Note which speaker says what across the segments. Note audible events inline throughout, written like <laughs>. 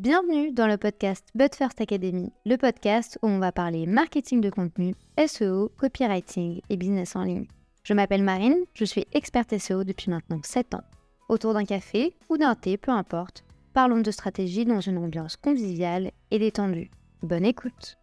Speaker 1: Bienvenue dans le podcast But First Academy, le podcast où on va parler marketing de contenu, SEO, copywriting et business en ligne. Je m'appelle Marine, je suis experte SEO depuis maintenant 7 ans. Autour d'un café ou d'un thé, peu importe, parlons de stratégie dans une ambiance conviviale et détendue. Bonne écoute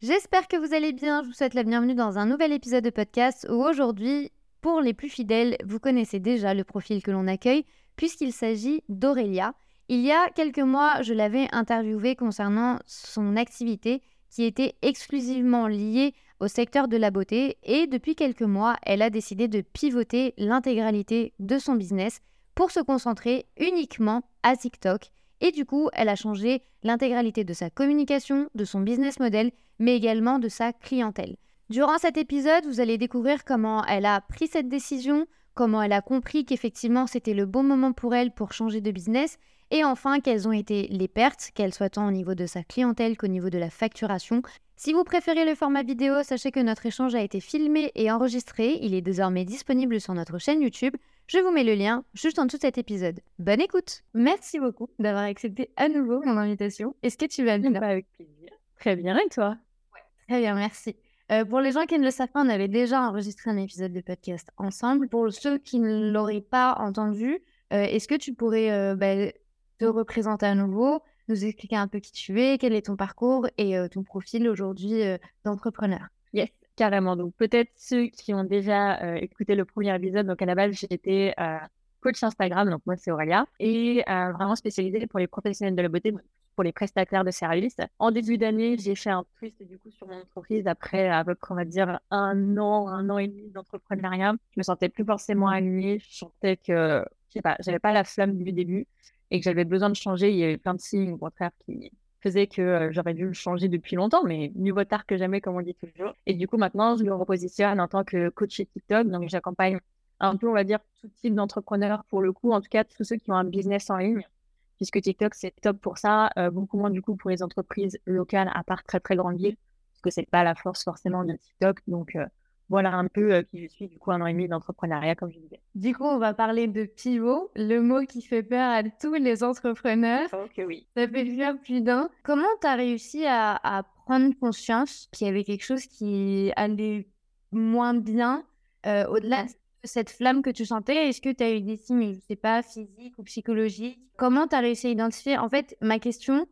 Speaker 1: J'espère que vous allez bien, je vous souhaite la bienvenue dans un nouvel épisode de podcast où aujourd'hui, pour les plus fidèles, vous connaissez déjà le profil que l'on accueille puisqu'il s'agit d'Aurélia. Il y a quelques mois, je l'avais interviewée concernant son activité qui était exclusivement liée au secteur de la beauté et depuis quelques mois, elle a décidé de pivoter l'intégralité de son business pour se concentrer uniquement à TikTok et du coup, elle a changé l'intégralité de sa communication, de son business model, mais également de sa clientèle. Durant cet épisode, vous allez découvrir comment elle a pris cette décision, comment elle a compris qu'effectivement c'était le bon moment pour elle pour changer de business et enfin, quelles ont été les pertes, qu'elles soient tant au niveau de sa clientèle qu'au niveau de la facturation. Si vous préférez le format vidéo, sachez que notre échange a été filmé et enregistré. Il est désormais disponible sur notre chaîne YouTube. Je vous mets le lien juste en dessous de cet épisode. Bonne écoute Merci beaucoup d'avoir accepté à nouveau mon invitation. Est-ce que tu vas bien?
Speaker 2: Bah, Avec plaisir. Très bien, et toi?
Speaker 1: Ouais. Très bien, merci. Euh, pour les gens qui ne le savent pas, on avait déjà enregistré un épisode de podcast ensemble. Pour ceux qui ne l'auraient pas entendu, euh, est-ce que tu pourrais euh, bah, te représenter à nouveau, nous expliquer un peu qui tu es, quel est ton parcours et euh, ton profil aujourd'hui euh, d'entrepreneur.
Speaker 2: Yes, carrément. Donc peut-être ceux qui ont déjà euh, écouté le premier épisode, donc à la base j'étais coach Instagram, donc moi c'est Aurélia, et vraiment spécialisée pour les professionnels de la beauté, pour les prestataires de services. En début d'année, j'ai fait un twist du coup sur mon entreprise après à peu près on va dire un an, un an et demi d'entrepreneuriat. Je me sentais plus forcément alignée, je sentais que je sais pas, j'avais pas la flamme du début et que j'avais besoin de changer, il y avait plein de signes, au contraire, qui faisaient que euh, j'aurais dû le changer depuis longtemps, mais mieux vaut tard que jamais, comme on dit toujours. Et du coup, maintenant, je me repositionne en tant que coach chez TikTok. Donc, j'accompagne un peu, on va dire, tout type d'entrepreneurs, pour le coup, en tout cas, tous ceux qui ont un business en ligne, puisque TikTok, c'est top pour ça. Euh, beaucoup moins, du coup, pour les entreprises locales, à part très, très grandes villes, parce que c'est pas la force forcément de TikTok. Donc, euh, voilà un peu euh, qui je suis, du coup, un an et demi d'entrepreneuriat, comme je disais.
Speaker 1: Du coup, on va parler de pivot, le mot qui fait peur à tous les entrepreneurs.
Speaker 2: Ok, oui.
Speaker 1: Ça fait peur plus d'un. Comment tu as réussi à, prendre conscience qu'il y avait quelque chose qui allait moins bien euh, au-delà de cette flamme que tu sentais? Est-ce que tu as eu des signes, je ne sais pas, physiques ou psychologiques? Comment tu as réussi à identifier? En fait, ma question,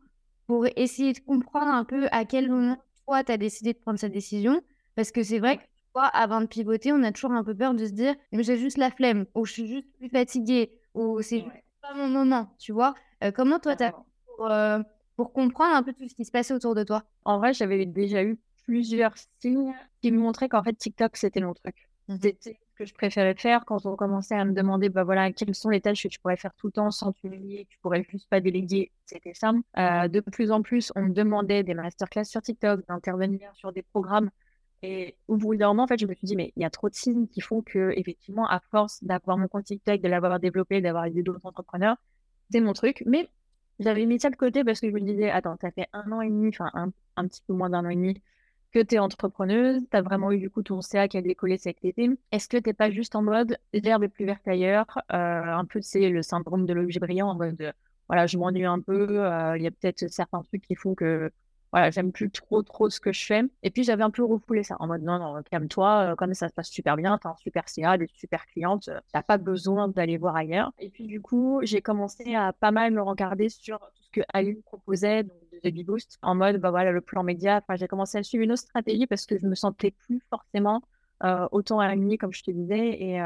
Speaker 1: pour essayer de comprendre un peu à quel moment toi, tu as décidé de prendre cette décision, parce que c'est vrai que avant de pivoter, on a toujours un peu peur de se dire, mais j'ai juste la flemme, ou je suis juste plus fatiguée, ou c'est pas mon moment, tu vois? Euh, comment toi, tu as pour, euh, pour comprendre un peu tout ce qui se passait autour de toi?
Speaker 2: En vrai, j'avais déjà eu plusieurs signes qui me montraient qu'en fait, TikTok, c'était mon truc. Mmh. C'était ce que je préférais faire quand on commençait à me demander, bah voilà, quelles sont les tâches que tu pourrais faire tout le temps sans t'humilier, que tu pourrais juste pas déléguer. C'était ça. Euh, de plus en plus, on me demandait des masterclass sur TikTok, d'intervenir sur des programmes et au bout d'un moment, en fait, je me suis dit, mais il y a trop de signes qui font que, effectivement, à force d'avoir mon compte TikTok, de l'avoir développé, d'avoir aidé d'autres entrepreneurs, c'est mon truc. Mais j'avais mis ça de côté parce que je me disais, attends, ça fait un an et demi, enfin, un, un, petit peu moins d'un an et demi que tu es entrepreneuse, tu as vraiment eu du coup ton CA qui a décollé cet été. Est-ce que tu pas juste en mode l'herbe est plus verte ailleurs euh, Un peu, c'est le syndrome de l'objet brillant, en mode, voilà, je m'ennuie un peu, euh, il y a peut-être certains trucs qui font que voilà, j'aime plus trop, trop ce que je fais. Et puis, j'avais un peu refoulé ça en mode non, non, calme-toi, euh, comme ça se passe super bien, tu as un super CA, des super clientes, euh, tu n'as pas besoin d'aller voir ailleurs. Et puis, du coup, j'ai commencé à pas mal me regarder sur tout ce que Aline proposait, donc de The Boost, en mode, bah voilà, le plan média. Enfin, j'ai commencé à suivre une autre stratégie parce que je me sentais plus forcément euh, autant alignée, comme je te disais, et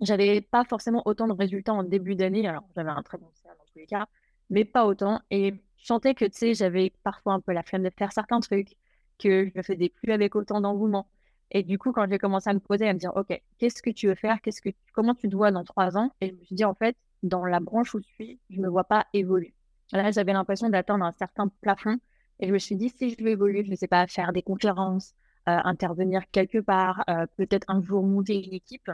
Speaker 2: j'avais pas forcément autant de résultats en début d'année. Alors, j'avais un très bon CA dans tous les cas, mais pas autant. Et sentais que, tu sais, j'avais parfois un peu la flemme de faire certains trucs, que je ne faisais plus avec autant d'engouement. Et du coup, quand j'ai commencé à me poser, à me dire, OK, qu'est-ce que tu veux faire? Que, Comment tu te vois dans trois ans? Et je me suis dit, en fait, dans la branche où je suis, je ne me vois pas évoluer. Là, j'avais l'impression d'atteindre un certain plafond. Et je me suis dit, si je veux évoluer, je ne sais pas, faire des conférences, euh, intervenir quelque part, euh, peut-être un jour monter une équipe,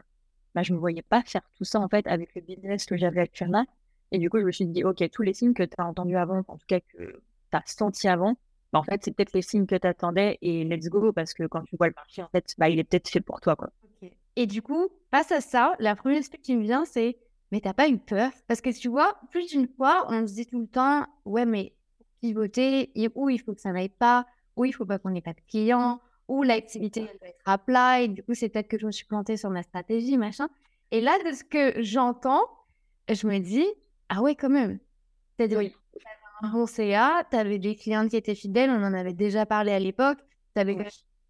Speaker 2: bah, je ne me voyais pas faire tout ça, en fait, avec le business que j'avais actuellement. Et du coup, je me suis dit, OK, tous les signes que tu as entendus avant, en tout cas que tu as senti avant, bah, en fait, c'est peut-être les signes que tu attendais et let's go, parce que quand tu vois le marché, en fait, bah, il est peut-être fait pour toi. Quoi.
Speaker 1: Et du coup, face à ça, la première chose qui me vient, c'est mais t'as pas eu peur? Parce que tu vois, plus d'une fois, on se dit tout le temps, ouais, mais pivoter, ou il faut que ça n'aille pas, ou il faut pas qu'on n'ait pas de clients, ou l'activité doit être à plat, et du coup, c'est peut-être que je me suis plantée sur ma stratégie, machin. Et là, de ce que j'entends, je me dis, ah ouais, quand même. C'est-à-dire, oui. un bon CA, tu avais des clients qui étaient fidèles, on en avait déjà parlé à l'époque, tu avais une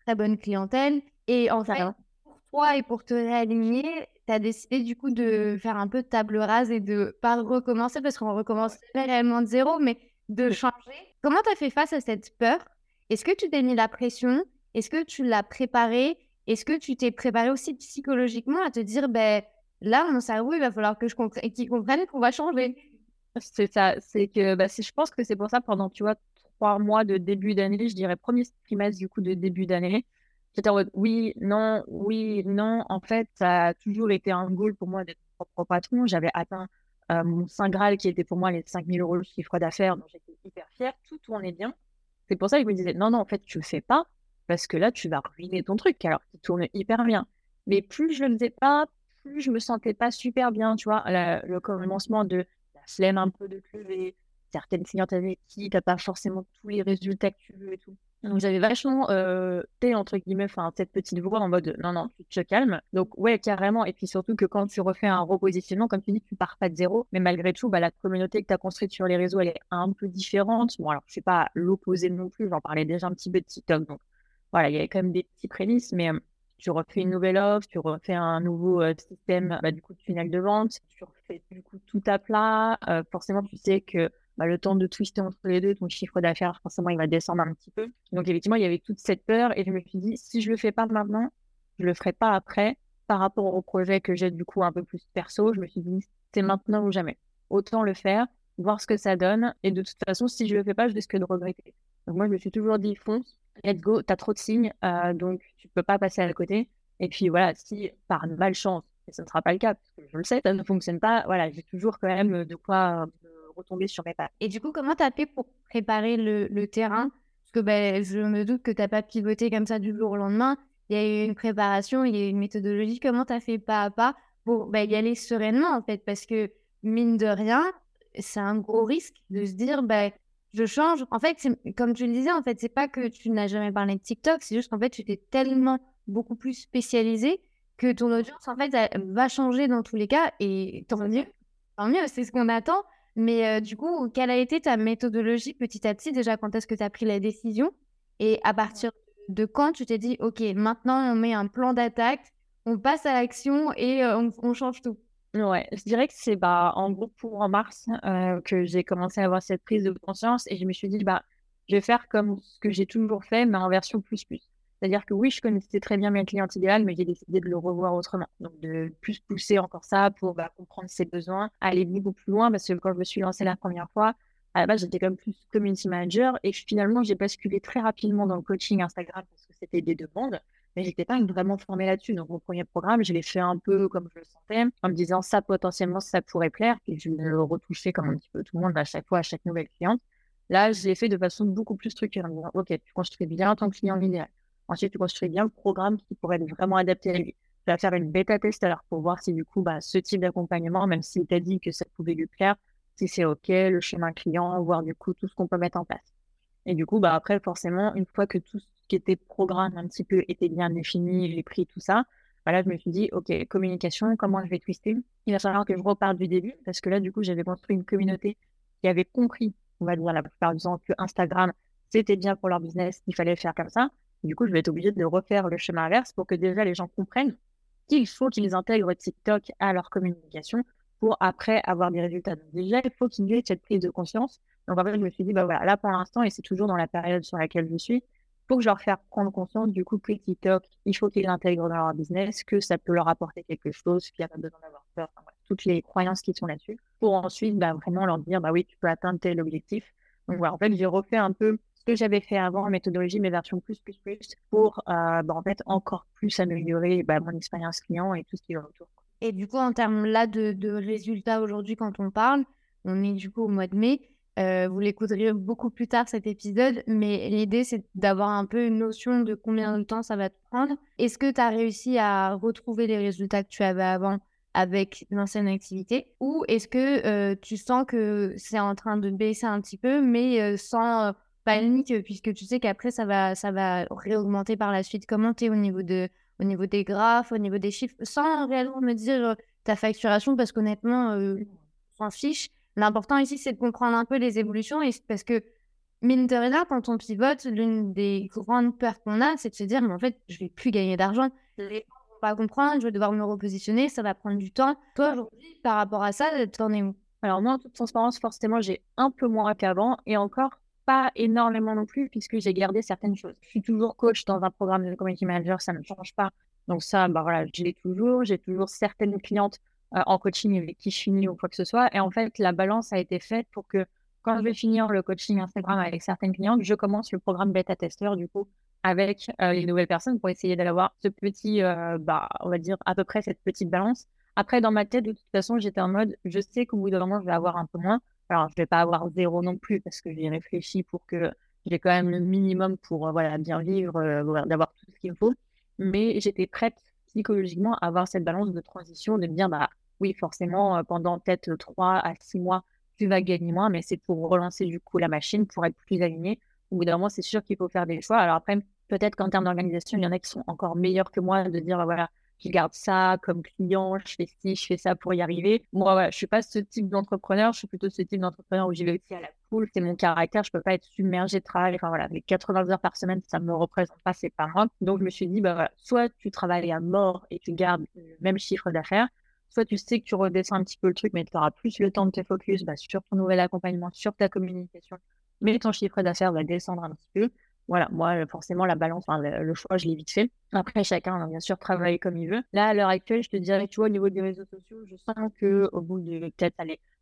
Speaker 1: très bonne clientèle, et en fait, pour toi et pour te réaligner, tu as décidé du coup de faire un peu de table rase et de pas recommencer parce qu'on recommence réellement de zéro, mais de changer. Comment tu as fait face à cette peur? Est-ce que tu t'es mis la pression? Est-ce que tu l'as préparé Est-ce que tu t'es préparé aussi psychologiquement à te dire, ben là, mon cerveau, il va falloir que je qu'il comprenne qu'on va changer
Speaker 2: C'est ça, c'est que bah, je pense que c'est pour ça pendant, tu vois, trois mois de début d'année, je dirais premier trimestre du coup de début d'année, J'étais en mode oui, non, oui, non. En fait, ça a toujours été un goal pour moi d'être mon propre patron. J'avais atteint euh, mon Saint Graal qui était pour moi les 5000 euros de chiffre d'affaires. Donc j'étais hyper fière. Tout tournait bien. C'est pour ça que je me disais non, non, en fait, tu le fais pas parce que là, tu vas ruiner ton truc alors qu'il tourne hyper bien. Mais plus je le faisais pas, plus je me sentais pas super bien. Tu vois, le commencement de la flemme un peu de lever, certaines clientes avec qui tu n'as pas forcément tous les résultats que tu veux et tout. Donc j'avais vachement euh, entre guillemets, enfin cette petite voix en mode non non tu te calmes. Donc ouais carrément et puis surtout que quand tu refais un repositionnement comme tu dis tu pars pas de zéro, mais malgré tout bah, la communauté que tu as construite sur les réseaux elle est un peu différente. Bon alors je suis pas l'opposé non plus, j'en parlais déjà un petit peu de TikTok donc voilà il y avait quand même des petits prémices mais tu refais une nouvelle offre, tu refais un nouveau euh, système bah, du coup de tunnel de vente, tu refais du coup tout à plat. Euh, forcément tu sais que bah, le temps de twister entre les deux, ton chiffre d'affaires, forcément, il va descendre un petit peu. Donc, effectivement, il y avait toute cette peur et je me suis dit, si je le fais pas maintenant, je le ferai pas après. Par rapport au projet que j'ai du coup un peu plus perso, je me suis dit, c'est maintenant ou jamais. Autant le faire, voir ce que ça donne. Et de toute façon, si je le fais pas, je risque de regretter. Donc, moi, je me suis toujours dit, fonce, let's go, tu as trop de signes, euh, donc tu peux pas passer à côté. Et puis voilà, si par malchance, et ce ne sera pas le cas, parce que je le sais, ça ne fonctionne pas, voilà, j'ai toujours quand même de quoi retomber sur mes pattes.
Speaker 1: Et du coup, comment tu as fait pour préparer le, terrain? Parce que ben, je me doute que tu n'as pas pivoté comme ça du jour au lendemain. Il y a eu une préparation, il y a eu une méthodologie. Comment tu as fait pas à pas pour ben, y aller sereinement, en fait? Parce que, mine de rien, c'est un gros risque de se dire, ben, je change. En fait, comme tu le disais, en fait, c'est pas que tu n'as jamais parlé de TikTok, c'est juste qu'en fait, tu étais tellement beaucoup plus spécialisé que ton audience, en fait, va changer dans tous les cas. Et tant mieux, tant mieux, c'est ce qu'on attend. Mais du coup, quelle a été ta méthodologie petit à petit? Déjà, quand est-ce que tu as pris la décision? Et à partir de quand tu t'es dit, OK, maintenant on met un plan d'attaque, on passe à l'action et on, change tout?
Speaker 2: Ouais, je dirais que c'est bah, en gros pour en mars que j'ai commencé à avoir cette prise de conscience et je me suis dit, bah, je vais faire comme ce que j'ai toujours fait, mais en version plus plus. C'est-à-dire que oui, je connaissais très bien mes clients idéales, mais j'ai décidé de le revoir autrement. Donc, de plus pousser encore ça pour bah, comprendre ses besoins, aller beaucoup plus loin, parce que quand je me suis lancée la première fois, à la base, j'étais comme plus community manager et finalement, j'ai basculé très rapidement dans le coaching Instagram parce que c'était des demandes, mais j'étais pas vraiment formée là-dessus. Donc, mon premier programme, je l'ai fait un peu comme je le sentais, en me disant ça potentiellement, ça pourrait plaire, et je le retouchais comme un petit peu tout le monde à chaque fois, à chaque nouvelle cliente. Là, je l'ai fait de façon beaucoup plus structurée. Ok, tu construis bien ton client idéal Ensuite, tu construis bien le programme qui pourrait être vraiment adapté à lui. Tu vas faire une bêta test alors pour voir si du coup, bah, ce type d'accompagnement, même s'il t'a dit que ça pouvait lui plaire, si c'est OK, le chemin client, voir du coup tout ce qu'on peut mettre en place. Et du coup, bah, après, forcément, une fois que tout ce qui était programme un petit peu était bien défini, les prix, tout ça, voilà, je me suis dit, OK, communication, comment je vais twister? Il va falloir que je reparte du début parce que là, du coup, j'avais construit une communauté qui avait compris, on va dire la plupart du temps, que Instagram, c'était bien pour leur business, il fallait faire comme ça. Du coup, je vais être obligée de refaire le chemin inverse pour que déjà les gens comprennent qu'il faut qu'ils intègrent TikTok à leur communication pour après avoir des résultats. Donc déjà, il faut qu'ils aient cette prise de conscience. Donc en fait, je me suis dit, bah voilà, là pour l'instant, et c'est toujours dans la période sur laquelle je suis, faut que je leur fasse prendre conscience du coup que TikTok, il faut qu'ils l'intègrent dans leur business, que ça peut leur apporter quelque chose, qu'il n'y a pas besoin d'avoir peur, toutes les croyances qui sont là-dessus, pour ensuite bah, vraiment leur dire, bah oui, tu peux atteindre tel objectif. Donc voilà, en fait, j'ai refait un peu ce que j'avais fait avant en méthodologie, mes versions plus, plus, plus, pour euh, bah, en fait encore plus améliorer bah, mon expérience client et tout ce qui est autour.
Speaker 1: Et du coup, en termes là de, résultats aujourd'hui, quand on parle, on est du coup au mois de mai. Euh, vous l'écouterez beaucoup plus tard cet épisode, mais l'idée c'est d'avoir un peu une notion de combien de temps ça va te prendre. Est-ce que tu as réussi à retrouver les résultats que tu avais avant avec l'ancienne activité? Ou est-ce que tu sens que c'est en train de baisser un petit peu, mais sans panique, puisque tu sais qu'après, ça va, ça va réaugmenter par la suite? Comment tu es au niveau, de, au niveau des graphes, au niveau des chiffres, sans réellement me dire ta facturation, parce qu'honnêtement, on s'en fiche. L'important ici, c'est de comprendre un peu les évolutions, et parce que mine de rien, quand on pivote, l'une des grandes peurs qu'on a, c'est de se dire, mais en fait, je vais plus gagner d'argent. Les gens vont pas comprendre, je vais devoir me repositionner, ça va prendre du temps. Toi, aujourd'hui, par rapport à ça, t'en es où?
Speaker 2: Alors moi, en toute transparence, forcément, j'ai un peu moins qu'avant, et encore pas énormément non plus, puisque j'ai gardé certaines choses. Je suis toujours coach dans un programme de community manager, ça ne change pas. Donc ça, bah voilà, je l'ai toujours. J'ai toujours certaines clientes euh, en coaching avec qui je finis ou quoi que ce soit. Et en fait, la balance a été faite pour que quand je vais finir le coaching Instagram avec certaines clientes, je commence le programme bêta testeur du coup avec euh, les nouvelles personnes pour essayer d'avoir ce petit, euh, bah, on va dire à peu près cette petite balance. Après, dans ma tête, de toute façon, j'étais en mode, je sais qu'au bout d'un moment, je vais avoir un peu moins. Alors, je vais pas avoir zéro non plus parce que j'ai réfléchi pour que j'ai quand même le minimum pour euh, voilà bien vivre, d'avoir tout ce qu'il faut. Mais j'étais prête psychologiquement à avoir cette balance de transition, de me dire, bah oui, forcément, pendant peut-être 3 à 6 mois, tu vas gagner moins, mais c'est pour relancer du coup la machine, pour être plus aligné. Au bout d'un moment, c'est sûr qu'il faut faire des choix. Alors après, peut-être qu'en termes d'organisation, il y en a qui sont encore meilleurs que moi de dire, voilà, je garde ça comme client, je fais ci, je fais ça pour y arriver. Moi, voilà, je suis pas ce type d'entrepreneur, je suis plutôt ce type d'entrepreneur où j'y vais aussi à la poule, c'est mon caractère, je peux pas être submergé de travail. Enfin voilà, les 80 heures par semaine, ça me représente pas, c'est pas grave. Donc je me suis dit, bah soit tu travailles à mort et tu gardes le même chiffre d'affaires, soit tu sais que tu redescends un petit peu le truc, mais tu auras plus le temps de te focus bah, sur ton nouvel accompagnement, sur ta communication, mais ton chiffre d'affaires va descendre un petit peu. Voilà, moi, forcément, la balance, le, choix, je l'ai vite fait. Après, chacun, hein, bien sûr, travaille comme il veut. Là, à l'heure actuelle, je te dirais, tu vois, au niveau des réseaux sociaux, je sens que au bout de peut-être,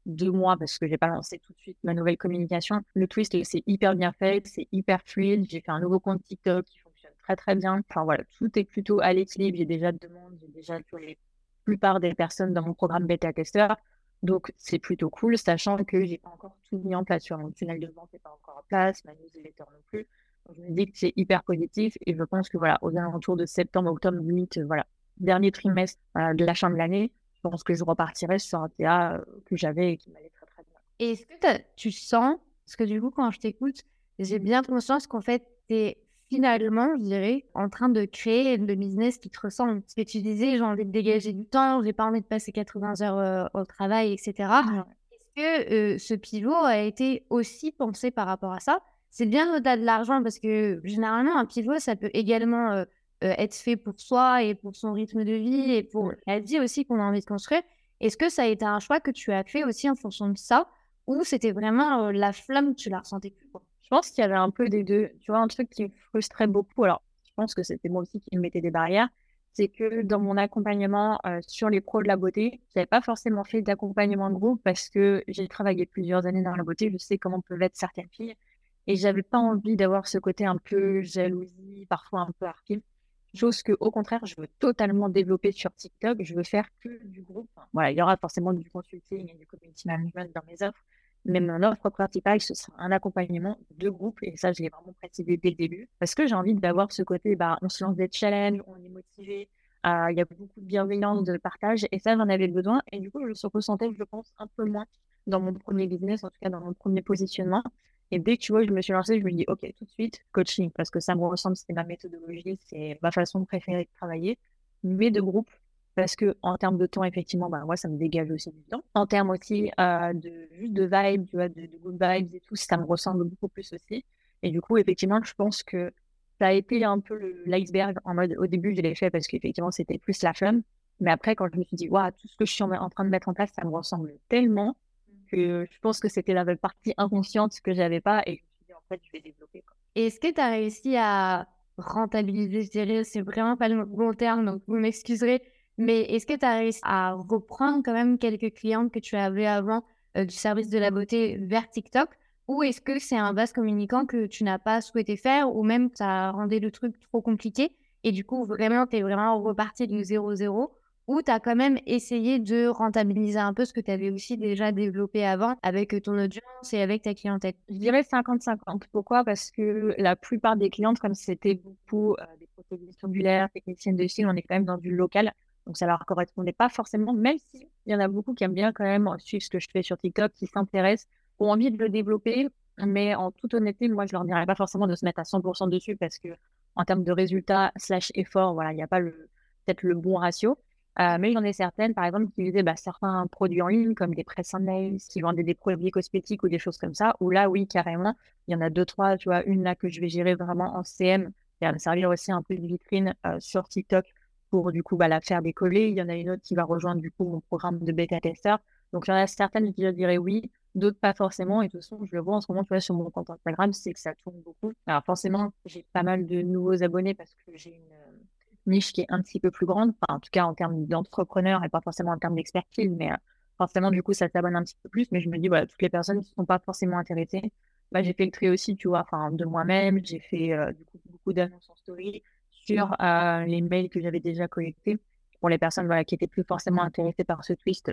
Speaker 2: deux mois, parce que j'ai pas lancé tout de suite ma nouvelle communication, le twist, c'est hyper bien fait, c'est hyper fluide. J'ai fait un nouveau compte TikTok qui fonctionne très, très bien. Enfin, voilà, tout est plutôt à l'équilibre. J'ai déjà de demandes, j'ai déjà les plupart des personnes dans mon programme bêta tester. Donc, c'est plutôt cool, sachant que j'ai pas encore tout mis en place sur mon tunnel de vente n'est pas encore en place, ma newsletter non plus. Je me dis que c'est hyper positif et je pense que voilà, aux alentours de septembre, octobre, limite, voilà, dernier trimestre de la fin de l'année, je pense que je repartirai sur un TA euh, que j'avais et qui m'allait très très bien.
Speaker 1: Et est-ce que tu sens, parce que du coup, quand je t'écoute, j'ai bien conscience qu'en fait, tu es finalement, je dirais, en train de créer le business qui te ressemble. Ce que tu disais, j'ai envie de dégager du temps, j'ai pas envie de passer 80 heures euh, au travail, etc. Est-ce que euh, ce pivot a été aussi pensé par rapport à ça? C'est bien au-delà de l'argent parce que généralement, un pivot, ça peut également euh, être fait pour soi et pour son rythme de vie et pour la vie aussi qu'on a envie de construire. Est-ce que ça a été un choix que tu as fait aussi en fonction de ça ou c'était vraiment la flamme, tu la ressentais plus
Speaker 2: je pense qu'il y avait un peu des deux. Tu vois, un truc qui me frustrait beaucoup, alors je pense que c'était moi aussi qui me mettais des barrières, c'est que dans mon accompagnement euh, sur les pros de la beauté, je n'avais pas forcément fait d'accompagnement de groupe parce que j'ai travaillé plusieurs années dans la beauté, je sais comment peuvent être certaines filles, et j'avais pas envie d'avoir ce côté un peu jalousie, parfois un peu harpie. Chose que, au contraire, je veux totalement développer sur TikTok. Je veux faire que du groupe. Voilà, il y aura forcément du consulting et du community management dans mes offres, même mon offre principale, ce sera un accompagnement de groupe. Et ça, je l'ai vraiment précisé dès le début. Parce que j'ai envie d'avoir ce côté, bah, on se lance des challenges, on est motivé. Euh, il y a beaucoup de bienveillance, de partage. Et ça, j'en avais besoin. Et du coup, je me ressentais, je pense, un peu moins dans mon premier business, en tout cas dans mon premier positionnement. Et dès que tu vois, je me suis lancée, je me dis, OK, tout de suite, coaching, parce que ça me ressemble, c'est ma méthodologie, c'est ma façon préférée de travailler, mais de groupe, parce que en termes de temps, effectivement, bah, moi, ça me dégage aussi du temps. En termes aussi euh, de juste de vibes, tu vois, de, good vibes et tout, ça me ressemble beaucoup plus aussi. Et du coup, effectivement, je pense que ça a été un peu l'iceberg en mode au début, je l'ai fait parce qu'effectivement, c'était plus la flamme. Mais après, quand je me suis dit, waouh, tout ce que je suis en, train de mettre en place, ça me ressemble tellement que je pense que c'était la partie inconsciente que j'avais pas et je me suis dit, en fait, je vais développer.
Speaker 1: Est-ce que tu as réussi à rentabiliser, je dirais, c'est vraiment pas le bon terme, donc vous m'excuserez, mais est-ce que tu as réussi à reprendre quand même quelques clientes que tu avais avant euh, du service de la beauté vers TikTok? Ou est-ce que c'est un vaste communicant que tu n'as pas souhaité faire ou même ça rendait le truc trop compliqué et du coup vraiment tu es vraiment reparti du 0-0 ou tu as quand même essayé de rentabiliser un peu ce que tu avais aussi déjà développé avant avec ton audience et avec ta clientèle?
Speaker 2: Je dirais 50-50. Pourquoi? Parce que la plupart des clientes, comme c'était beaucoup euh, des prothèses tubulaires, techniciennes de style, on est quand même dans du local Donc ça leur correspondait pas forcément, même s'il y en a beaucoup qui aiment bien quand même suivre ce que je fais sur TikTok, qui s'intéressent, ont envie de le développer. Mais en toute honnêteté, moi, je leur dirais pas forcément de se mettre à 100% dessus parce que en termes de résultats slash effort, voilà, il n'y a pas peut-être le bon ratio. Euh, mais il y en a certaines, par exemple, qui utilisaient bah, certains produits en ligne, comme des press nails, qui vendaient des produits cosmétiques ou des choses comme ça, où là, oui, carrément, il y en a deux, trois, tu vois, une là que je vais gérer vraiment en CM, qui va me servir aussi un peu de vitrine euh, sur TikTok pour, du coup, bah, la faire décoller. Il y en a une autre qui va rejoindre, du coup, mon programme de bêta-testeur. Donc, il y en a certaines qui je dirais oui, d'autres pas forcément. Et de toute façon, je le vois en ce moment, tu vois, sur mon compte Instagram, c'est que ça tourne beaucoup. Alors, forcément, j'ai pas mal de nouveaux abonnés parce que j'ai une niche qui est un petit peu plus grande, en tout cas en termes d'entrepreneurs et pas forcément en termes d'expertise, mais euh, forcément, du coup, ça s'abonne un petit peu plus. Mais je me dis, voilà, toutes les personnes qui ne sont pas forcément intéressées, bah, j'ai fait le tri aussi, tu vois, enfin, de moi-même. J'ai fait euh, du coup, beaucoup d'annonces en story sur euh, les mails que j'avais déjà collectés pour les personnes qui étaient plus forcément intéressées par ce twist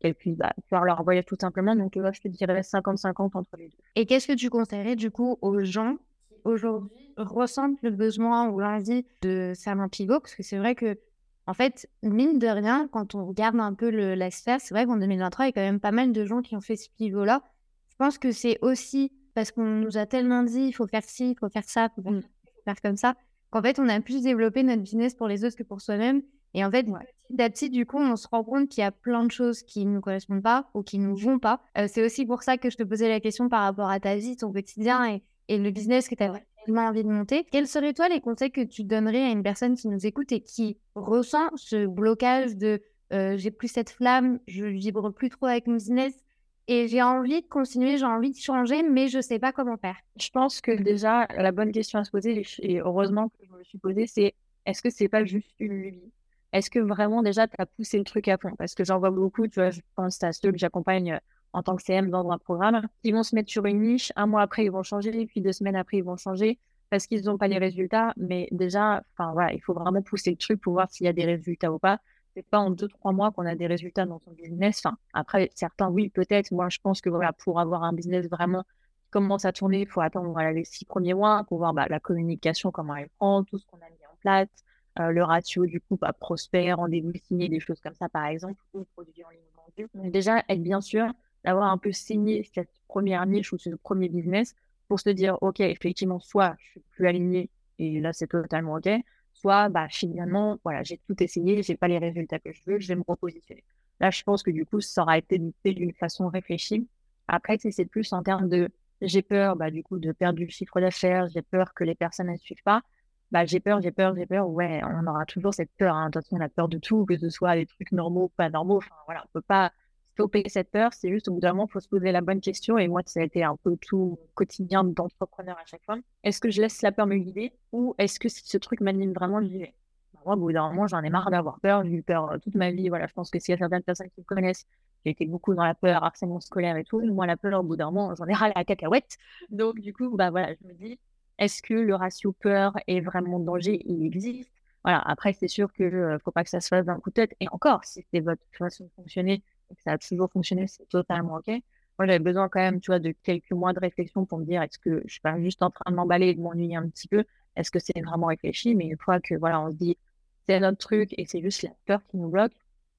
Speaker 2: qu'elles puissent bah, faire leur voyage tout simplement. Donc, vois, je te dirais 50-50 entre les deux.
Speaker 1: Et qu'est-ce que tu conseillerais du coup aux gens aujourd'hui ressentent le besoin ou l'envie de faire un pivot Parce que c'est vrai que, en fait, mine de rien, quand on regarde un peu le, la sphère, c'est vrai qu'en 2023, il y a quand même pas mal de gens qui ont fait ce pivot-là. Je pense que c'est aussi parce qu'on nous a tellement dit il faut faire ci, il faut faire ça, il faut faire, faire comme ça, qu'en fait, on a plus développé notre business pour les autres que pour soi-même. Et en fait, petit à petit, du coup, on se rend compte qu'il y a plein de choses qui ne nous correspondent pas ou qui ne nous vont pas. Euh, c'est aussi pour ça que je te posais la question par rapport à ta vie, ton quotidien et, et le business que tu as vraiment envie de monter, quels seraient toi les conseils que tu donnerais à une personne qui nous écoute et qui ressent ce blocage de euh, j'ai plus cette flamme, je vibre plus trop avec mon business et j'ai envie de continuer, j'ai envie de changer, mais je sais pas comment faire?
Speaker 2: Je pense que déjà la bonne question à se poser et heureusement que je me suis posée, c'est est-ce que c'est pas juste une lubie Est-ce que vraiment déjà tu as poussé le truc à fond? Parce que j'en vois beaucoup, tu vois, je pense à ceux que j'accompagne en tant que CM dans un programme. Ils vont se mettre sur une niche, un mois après, ils vont changer, puis deux semaines après, ils vont changer parce qu'ils n'ont pas les résultats. Mais déjà, voilà, il faut vraiment pousser le truc pour voir s'il y a des résultats ou pas. C'est pas en deux, trois mois qu'on a des résultats dans son business. Enfin, après, certains, oui, peut-être. Moi, je pense que voilà, pour avoir un business vraiment qui commence à tourner, il faut attendre voilà, les six premiers mois pour voir bah, la communication, comment elle prend, tout ce qu'on a mis en place, euh, le ratio du coup, bah, prospect, rendez-vous signé, des choses comme ça, par exemple, ou produit en ligne. Donc, déjà, être bien sûr d'avoir un peu saigné cette première niche ou ce premier business pour se dire, OK, effectivement, soit je suis plus aligné et là, c'est totalement OK, soit bah, finalement, voilà, j'ai tout essayé, j'ai pas les résultats que je veux, je vais me repositionner. Là, je pense que du coup, ça aura été fait d'une façon réfléchie. Après, c'est plus en termes de j'ai peur bah, du coup de perdre du chiffre d'affaires, j'ai peur que les personnes ne suivent pas. Bah, j'ai peur, j'ai peur, j'ai peur. Ouais, on aura toujours cette peur. Hein. De toute façon, on a peur de tout, que ce soit des trucs normaux pas normaux. Enfin, voilà, on peut pas stopper cette peur, c'est juste au bout d'un moment, il faut se poser la bonne question. Et moi, ça a été un peu tout quotidien d'entrepreneur à chaque fois. Est-ce que je laisse la peur me guider ou est-ce que ce truc m'anime vraiment, je vais? Bah, Moi, au bout d'un moment, j'en ai marre d'avoir peur. J'ai eu peur euh, toute ma vie. Voilà, je pense que s'il y a certaines personnes qui me connaissent, j'ai été beaucoup dans la peur, harcèlement scolaire et tout. Moi, la peur, au bout d'un moment, j'en ai râlé à cacahuète. Donc, du coup, bah voilà, je me dis, est-ce que le ratio peur est vraiment danger? Il existe. Voilà, après, c'est sûr que ne euh, faut pas que ça se fasse d'un coup de tête. Et encore, si c'est votre façon de fonctionner, ça a toujours fonctionné, c'est totalement OK. Moi, j'avais besoin quand même, tu vois, de quelques mois de réflexion pour me dire, est-ce que je suis pas juste en train de m'emballer et de m'ennuyer un petit peu? Est-ce que c'est vraiment réfléchi? Mais une fois que, voilà, on se dit, c'est notre truc et c'est juste la peur qui nous bloque,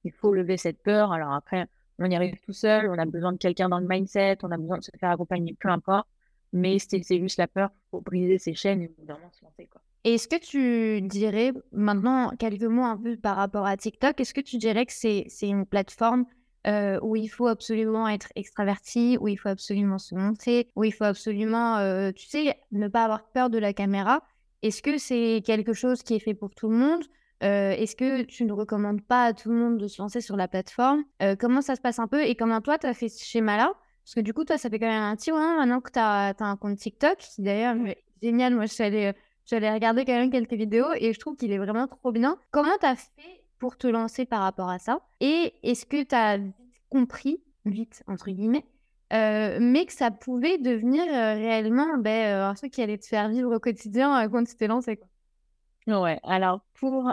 Speaker 2: il faut lever cette peur. Alors après, on y arrive tout seul, on a besoin de quelqu'un dans le mindset, on a besoin de se faire accompagner, peu importe. Mais c'est juste la peur, il faut briser ses chaînes et vraiment se lancer, quoi.
Speaker 1: Est-ce que tu dirais, maintenant, quelques mots un peu par rapport à TikTok, est-ce que tu dirais que c'est une plateforme euh, où il faut absolument être extraverti, où il faut absolument se montrer, où il faut absolument, euh, tu sais, ne pas avoir peur de la caméra. Est-ce que c'est quelque chose qui est fait pour tout le monde? Euh, Est-ce que tu ne recommandes pas à tout le monde de se lancer sur la plateforme? Comment ça se passe un peu et comment toi, tu as fait ce schéma-là? Parce que du coup, toi, ça fait quand même un petit moment maintenant que tu as, un compte TikTok, qui d'ailleurs génial. Moi, je suis allée, regarder quand même quelques vidéos et je trouve qu'il est vraiment trop bien. Comment tu as fait pour te lancer par rapport à ça Et est-ce que tu as compris, vite, entre guillemets, euh, mais que ça pouvait devenir euh, réellement ben, euh, un truc qui allait te faire vivre au quotidien quand tu t'es lancé quoi?
Speaker 2: Ouais, alors pour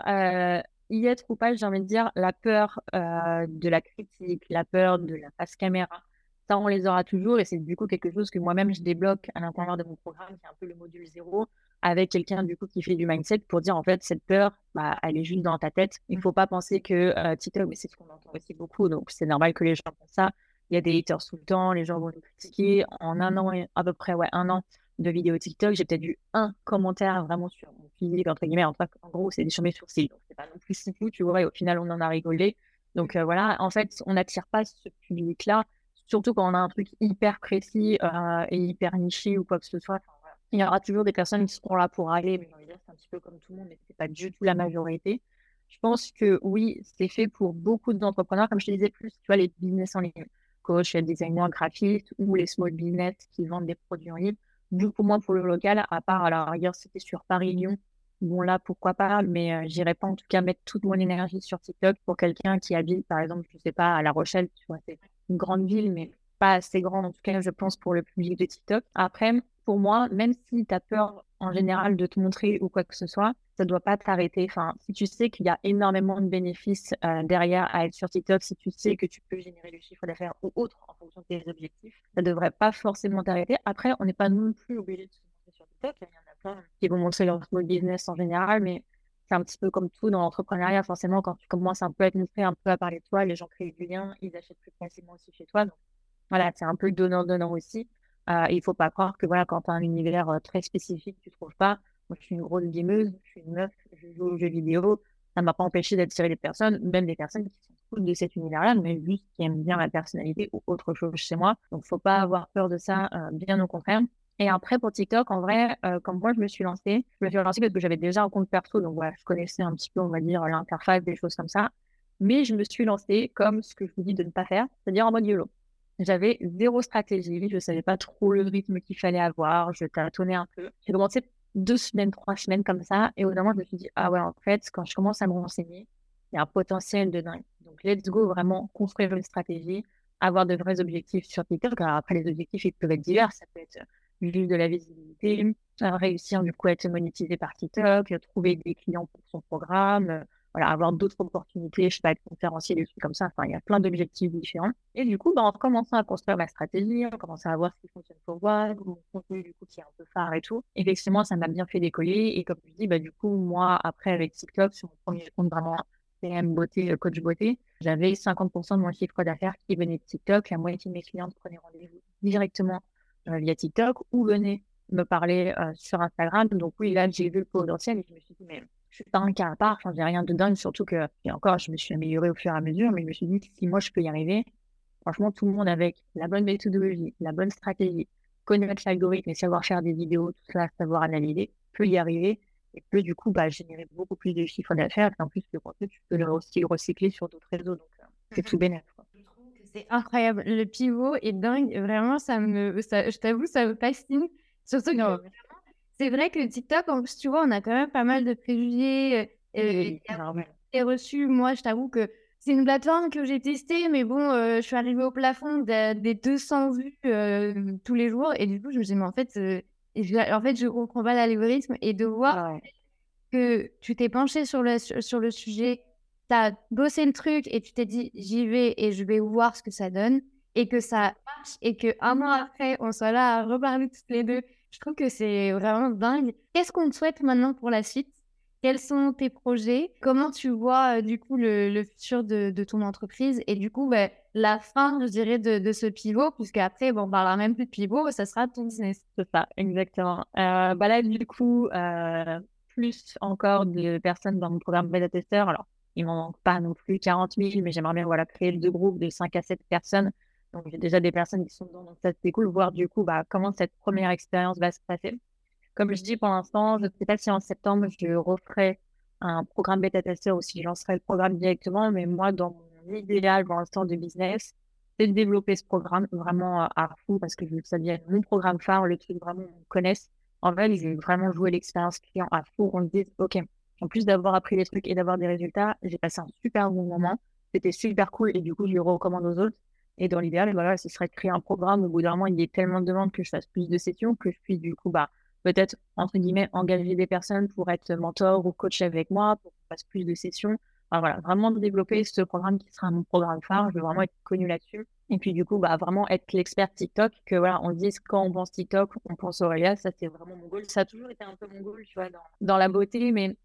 Speaker 2: y être ou pas, j'ai envie de dire la peur de la critique, la peur de la face caméra, ça on les aura toujours et c'est du coup quelque chose que moi-même je débloque à l'intérieur de mon programme qui est un peu le module zéro avec quelqu'un du coup qui fait du mindset pour dire en fait cette peur bah, elle est juste dans ta tête. Il ne mmh. faut pas penser que euh, TikTok mais c'est ce qu'on entend aussi beaucoup donc c'est normal que les gens pensent ça. Il y a des haters tout le temps les gens vont nous critiquer. En un an à peu près ouais un an de vidéos TikTok j'ai peut-être eu un commentaire vraiment sur mon physique entre guillemets. En, en gros c'est des sur mes sourcils donc c'est pas non plus si fou tu vois et au final on en a rigolé. Donc euh, voilà en fait on n'attire pas ce public là surtout quand on a un truc hyper précis euh, et hyper niché ou quoi que ce soit il y aura toujours des personnes qui seront là pour aller, mais c'est un petit peu comme tout le monde, mais c'est pas du tout la majorité. Je pense que oui, c'est fait pour beaucoup d'entrepreneurs, comme je te disais plus, tu vois, les business en ligne, coach, designer, graphiste ou les small business qui vendent des produits en ligne. Beaucoup moins pour le local, à part la rigueur, c'était sur Paris-Lyon. Bon, là, pourquoi pas, mais euh, j'irai pas en tout cas mettre toute mon énergie sur TikTok pour quelqu'un qui habite, par exemple, je sais pas, à La Rochelle, tu vois, c'est une grande ville, mais pas assez grande, en tout cas, je pense, pour le public de TikTok. Après, pour moi, même si tu as peur en général de te montrer ou quoi que ce soit, ça ne doit pas t'arrêter. Enfin, si tu sais qu'il y a énormément de bénéfices euh, derrière à être sur TikTok, si tu sais que tu peux générer du chiffre d'affaires ou autre en fonction de tes objectifs, ça ne devrait pas forcément t'arrêter. Après, on n'est pas non plus obligé de se montrer sur TikTok. Il y en a plein qui vont montrer leur small business en général, mais c'est un petit peu comme tout dans l'entrepreneuriat. Forcément, quand tu commences un peu à te montrer, un peu à parler de toi, les gens créent du lien, ils achètent plus facilement aussi chez toi. Donc voilà, c'est un peu donnant-donnant aussi. Euh, il ne faut pas croire que voilà, quand tu as un univers euh, très spécifique, tu ne trouves pas. Moi, je suis une grosse gameuse, je suis une meuf, je joue aux jeux vidéo. Ça ne m'a pas empêché d'attirer des personnes, même des personnes qui sont cool de cet univers-là, mais juste qui aiment bien ma personnalité ou autre chose chez moi. Donc, faut pas avoir peur de ça, euh, bien au contraire. Et après, pour TikTok, en vrai, comme moi, je me suis lancée, je me suis lancée parce que j'avais déjà un compte perso, donc voilà, je connaissais un petit peu, on va dire, l'interface, des choses comme ça. Mais je me suis lancée comme ce que je vous dis de ne pas faire, c'est-à-dire en mode YOLO. J'avais zéro stratégie, je ne savais pas trop le rythme qu'il fallait avoir, je tâtonnais un peu. J'ai commencé deux semaines, trois semaines comme ça, et au moment, je me suis dit, ah ouais, en fait, quand je commence à me renseigner, il y a un potentiel de dingue. Donc, let's go, vraiment construire une stratégie, avoir de vrais objectifs sur TikTok. Alors, après, les objectifs, ils peuvent être divers. Ça peut être vivre de la visibilité, réussir du coup à être monétisé par TikTok, trouver des clients pour son programme, voilà, avoir d'autres opportunités, je sais pas, être conférencier, des trucs comme ça. Enfin, il y a plein d'objectifs différents. Et du coup, bah, en commençant à construire ma stratégie, on commençait à voir ce qui fonctionne pour moi, mon contenu, du coup, qui est un peu phare et tout. Effectivement, ça m'a bien fait décoller. Et comme je dis, bah, du coup, moi, après, avec TikTok, sur mon premier compte vraiment PM beauté, euh, coach beauté, j'avais 50% de mon chiffre d'affaires qui venait de TikTok. La moitié de mes clientes prenaient rendez-vous directement euh, via TikTok ou venaient me parler euh, sur Instagram. Donc oui, là, j'ai vu le potentiel et je me suis dit, mais je suis pas un cas à part, enfin, j'ai rien de dingue, surtout que, et encore, je me suis améliorée au fur et à mesure, mais je me suis dit, si moi je peux y arriver, franchement, tout le monde avec la bonne méthodologie, la bonne stratégie, connaître l'algorithme et savoir faire des vidéos, tout ça, savoir analyser, peut y arriver et peut du coup bah, générer beaucoup plus de chiffres d'affaires. Et en plus, le contenu, tu peux le recycler sur d'autres réseaux. Donc, euh, c'est tout <laughs> bénéfique.
Speaker 1: C'est incroyable. Le pivot est dingue. Vraiment, ça me, ça, je t'avoue, ça me fascine. Surtout que c'est vrai que TikTok, en plus, tu vois, on a quand même pas mal de préjugés. Euh, et reçu, moi, je t'avoue que c'est une plateforme que j'ai testée, mais bon, euh, je suis arrivée au plafond des 200 vues euh, tous les jours. Et du coup, je me suis dit, mais en fait, je, en fait je comprends pas l'algorithme. Et de voir que tu t'es penché sur le, sur le sujet, tu as bossé le truc et tu t'es dit, j'y vais et je vais voir ce que ça donne. Et que ça marche. Et qu'un mois après, on soit là à reparler toutes les deux je trouve que c'est vraiment dingue. Qu'est-ce qu'on te souhaite maintenant pour la suite? Quels sont tes projets? Comment tu vois euh, du coup le, futur de, ton entreprise? Et du coup bah, la fin, je dirais, de, ce pivot, puisque après, bon, on parlera même plus de pivot, ça sera ton business.
Speaker 2: C'est ça, exactement. Euh, bah là, du coup, euh, plus encore de personnes dans mon programme bêta tester. Alors, il m'en manque pas non plus 40 000, mais j'aimerais bien voilà, créer deux groupes de 5 à 7 personnes donc, j'ai déjà des personnes qui sont dedans, donc ça c'est cool, voir du coup bah, comment cette première expérience va se passer. Comme je dis pour l'instant, je ne sais pas si en septembre je referai un programme bêta tester ou si lancerai le programme directement, mais moi, dans mon idéal pour l'instant de business, c'est de développer ce programme vraiment à fond parce que ça devienne mon programme phare, le truc vraiment qu'on connaisse. En fait, j'ai vraiment joué l'expérience client à fond. On me dit, OK, en plus d'avoir appris les trucs et d'avoir des résultats, j'ai passé un super bon moment. C'était super cool et du coup, je le recommande aux autres. Et dans l'idéal, voilà, ce serait de créer un programme. Au bout d'un moment, il y a tellement de demandes que je fasse plus de sessions, que je puisse du coup, bah, peut-être, entre guillemets, engager des personnes pour être mentor ou coach avec moi, pour qu'on fasse plus de sessions. voilà, vraiment développer ce programme qui sera mon programme phare. Je veux vraiment être connu là-dessus. Et puis du coup, bah, vraiment être l'expert TikTok, que voilà, on dise quand on pense TikTok, on pense Aurélia, ça c'est vraiment mon goal. Ça a toujours été un peu mon goal, tu vois, dans, la beauté, mais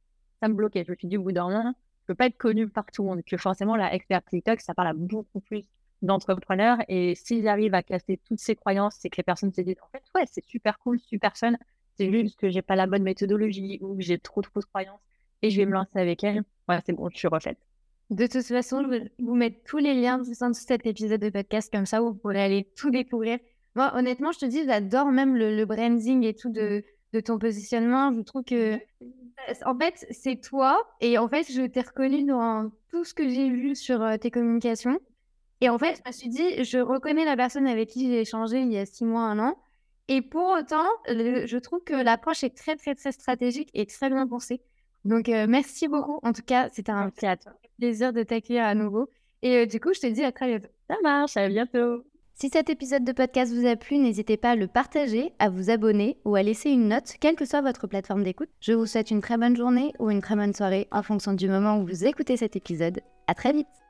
Speaker 2: ça me bloquait. Je me suis dit au bout d'un moment, je peux pas être connue par tout le monde, que forcément la expert TikTok, ça parle beaucoup plus d'entrepreneurs. Et s'ils arrivent à casser toutes ces croyances, c'est que les personnes se disent, en fait, ouais, c'est super cool, super fun, c'est juste que j'ai pas la bonne méthodologie ou que j'ai trop trop de croyances et je vais me lancer avec elles. Ouais, c'est bon, je suis refaite.
Speaker 1: De toute façon, je vais vous mettre tous les liens de cet épisode de podcast, comme ça vous pourrez aller tout découvrir. Moi, honnêtement, je te dis, j'adore même le, branding et tout de, de, ton positionnement. Je trouve que, en fait, c'est toi. Et en fait, je t'ai reconnu dans tout ce que j'ai vu sur euh, tes communications. Et en fait, je me suis dit, je reconnais la personne avec qui j'ai échangé il y a six mois, un an. Et pour autant, je trouve que l'approche est très, très, très stratégique et très bien pensée. Donc, euh, merci beaucoup. En tout cas, c'était un plaisir de t'accueillir à nouveau. Et euh, du coup, je te dis à très bientôt.
Speaker 2: Ça marche, à bientôt.
Speaker 1: Si cet épisode de podcast vous a plu, n'hésitez pas à le partager, à vous abonner ou à laisser une note, quelle que soit votre plateforme d'écoute. Je vous souhaite une très bonne journée ou une très bonne soirée en fonction du moment où vous écoutez cet épisode. À très vite